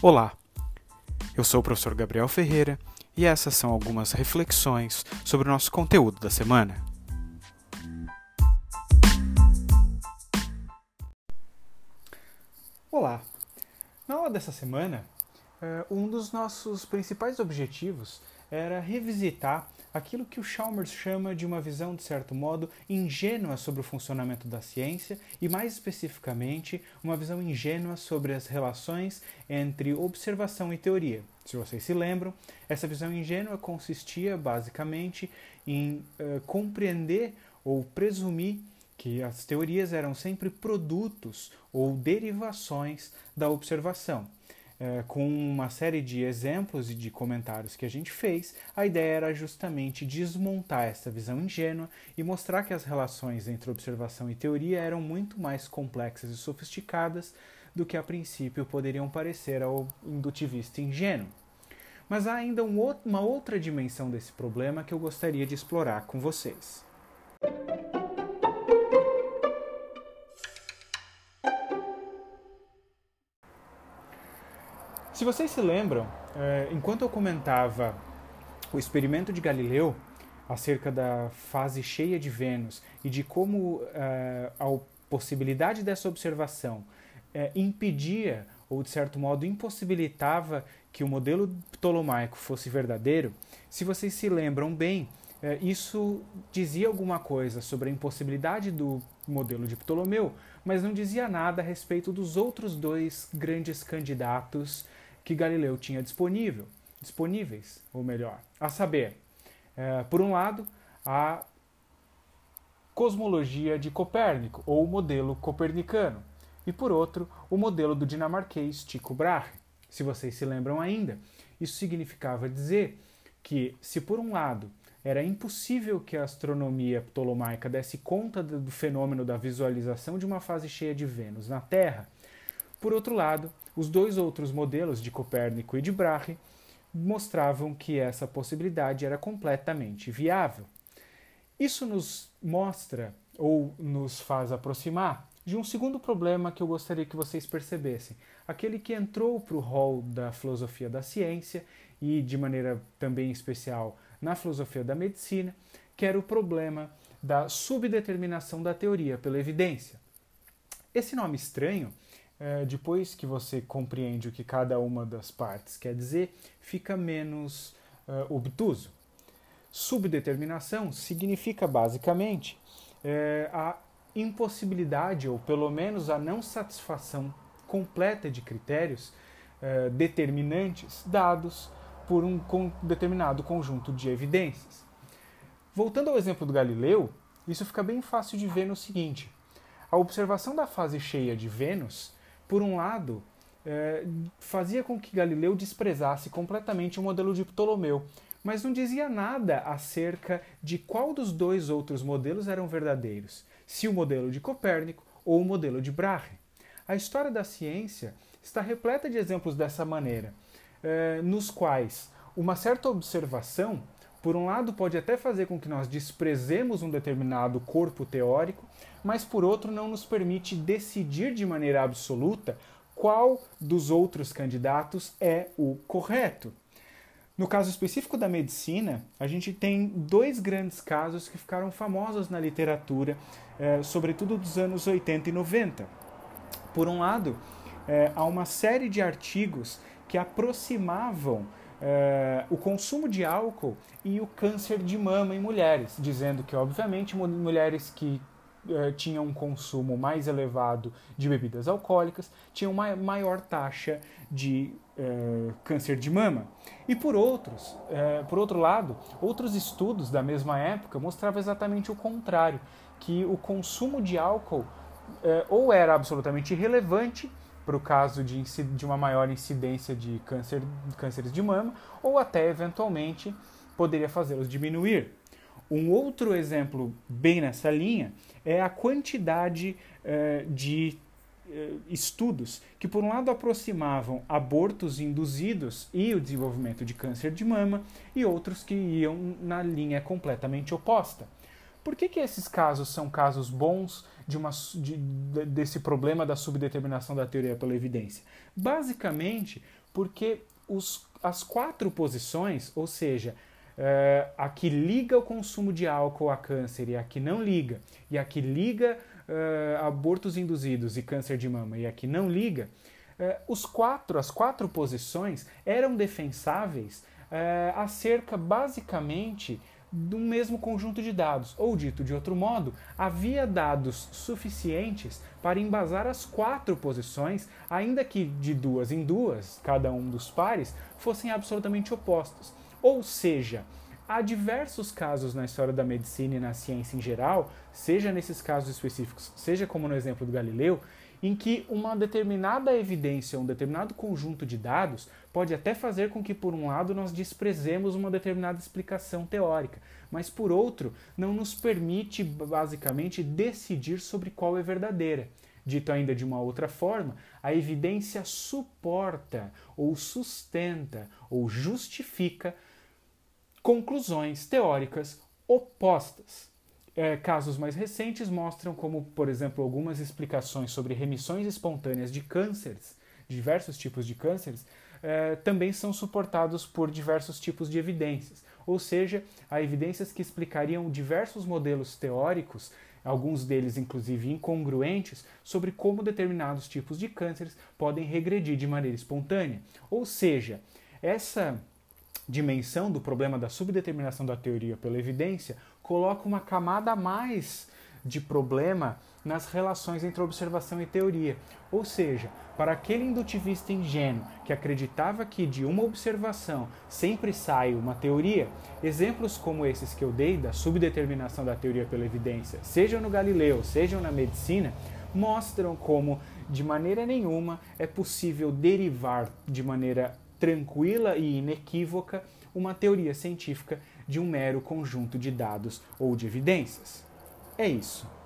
Olá, eu sou o professor Gabriel Ferreira e essas são algumas reflexões sobre o nosso conteúdo da semana. Olá! Na aula dessa semana, um dos nossos principais objetivos era revisitar aquilo que o Chalmers chama de uma visão, de certo modo, ingênua sobre o funcionamento da ciência e, mais especificamente, uma visão ingênua sobre as relações entre observação e teoria. Se vocês se lembram, essa visão ingênua consistia basicamente em uh, compreender ou presumir que as teorias eram sempre produtos ou derivações da observação é, com uma série de exemplos e de comentários que a gente fez, a ideia era justamente desmontar essa visão ingênua e mostrar que as relações entre observação e teoria eram muito mais complexas e sofisticadas do que a princípio poderiam parecer ao indutivista ingênuo. Mas há ainda um, uma outra dimensão desse problema que eu gostaria de explorar com vocês. Se vocês se lembram, é, enquanto eu comentava o experimento de Galileu acerca da fase cheia de Vênus e de como é, a possibilidade dessa observação é, impedia ou de certo modo impossibilitava que o modelo ptolomaico fosse verdadeiro, se vocês se lembram bem, isso dizia alguma coisa sobre a impossibilidade do modelo de Ptolomeu, mas não dizia nada a respeito dos outros dois grandes candidatos que Galileu tinha disponível, disponíveis, ou melhor, a saber, é, por um lado, a cosmologia de Copérnico, ou o modelo copernicano, e por outro, o modelo do dinamarquês Tycho Brahe. Se vocês se lembram ainda, isso significava dizer que, se por um lado era impossível que a astronomia ptolomaica desse conta do fenômeno da visualização de uma fase cheia de Vênus na Terra, por outro lado, os dois outros modelos de Copérnico e de Brahe mostravam que essa possibilidade era completamente viável. Isso nos mostra ou nos faz aproximar de um segundo problema que eu gostaria que vocês percebessem, aquele que entrou para o rol da filosofia da ciência e, de maneira também especial, na filosofia da medicina, que era o problema da subdeterminação da teoria pela evidência. Esse nome estranho é, depois que você compreende o que cada uma das partes quer dizer, fica menos uh, obtuso. Subdeterminação significa basicamente é, a impossibilidade, ou pelo menos a não satisfação completa de critérios é, determinantes dados por um determinado conjunto de evidências. Voltando ao exemplo do Galileu, isso fica bem fácil de ver no seguinte: a observação da fase cheia de Vênus por um lado, é, fazia com que Galileu desprezasse completamente o modelo de Ptolomeu, mas não dizia nada acerca de qual dos dois outros modelos eram verdadeiros, se o modelo de Copérnico ou o modelo de Brahe. A história da ciência está repleta de exemplos dessa maneira, é, nos quais uma certa observação, por um lado, pode até fazer com que nós desprezemos um determinado corpo teórico, mas por outro não nos permite decidir de maneira absoluta qual dos outros candidatos é o correto. No caso específico da medicina, a gente tem dois grandes casos que ficaram famosos na literatura, eh, sobretudo dos anos 80 e 90. Por um lado, eh, há uma série de artigos que aproximavam eh, o consumo de álcool e o câncer de mama em mulheres, dizendo que, obviamente, mulheres que eh, tinham um consumo mais elevado de bebidas alcoólicas, tinham uma maior taxa de eh, câncer de mama. E por outros, eh, por outro lado, outros estudos da mesma época mostravam exatamente o contrário, que o consumo de álcool ou era absolutamente irrelevante para o caso de, de uma maior incidência de câncer, cânceres de mama, ou até eventualmente poderia fazê-los diminuir. Um outro exemplo bem nessa linha é a quantidade uh, de uh, estudos que, por um lado, aproximavam abortos induzidos e o desenvolvimento de câncer de mama, e outros que iam na linha completamente oposta. Por que, que esses casos são casos bons de uma, de, desse problema da subdeterminação da teoria pela evidência? Basicamente, porque os, as quatro posições, ou seja, uh, a que liga o consumo de álcool a câncer e a que não liga, e a que liga uh, abortos induzidos e câncer de mama e a que não liga, uh, os quatro, as quatro posições eram defensáveis acerca basicamente do mesmo conjunto de dados, ou dito de outro modo, havia dados suficientes para embasar as quatro posições, ainda que de duas em duas, cada um dos pares, fossem absolutamente opostos. Ou seja, há diversos casos na história da medicina e na ciência em geral, seja nesses casos específicos, seja como no exemplo do Galileu, em que uma determinada evidência, um determinado conjunto de dados pode até fazer com que, por um lado, nós desprezemos uma determinada explicação teórica, mas, por outro, não nos permite, basicamente, decidir sobre qual é verdadeira. Dito ainda de uma outra forma, a evidência suporta, ou sustenta, ou justifica conclusões teóricas opostas. É, casos mais recentes mostram como, por exemplo, algumas explicações sobre remissões espontâneas de cânceres, diversos tipos de cânceres, é, também são suportados por diversos tipos de evidências. Ou seja, há evidências que explicariam diversos modelos teóricos, alguns deles inclusive incongruentes, sobre como determinados tipos de cânceres podem regredir de maneira espontânea. Ou seja, essa dimensão do problema da subdeterminação da teoria pela evidência coloca uma camada a mais de problema nas relações entre observação e teoria. Ou seja, para aquele indutivista ingênuo que acreditava que de uma observação sempre sai uma teoria, exemplos como esses que eu dei da subdeterminação da teoria pela evidência, sejam no Galileu, sejam na medicina, mostram como de maneira nenhuma é possível derivar de maneira tranquila e inequívoca uma teoria científica de um mero conjunto de dados ou de evidências. É isso.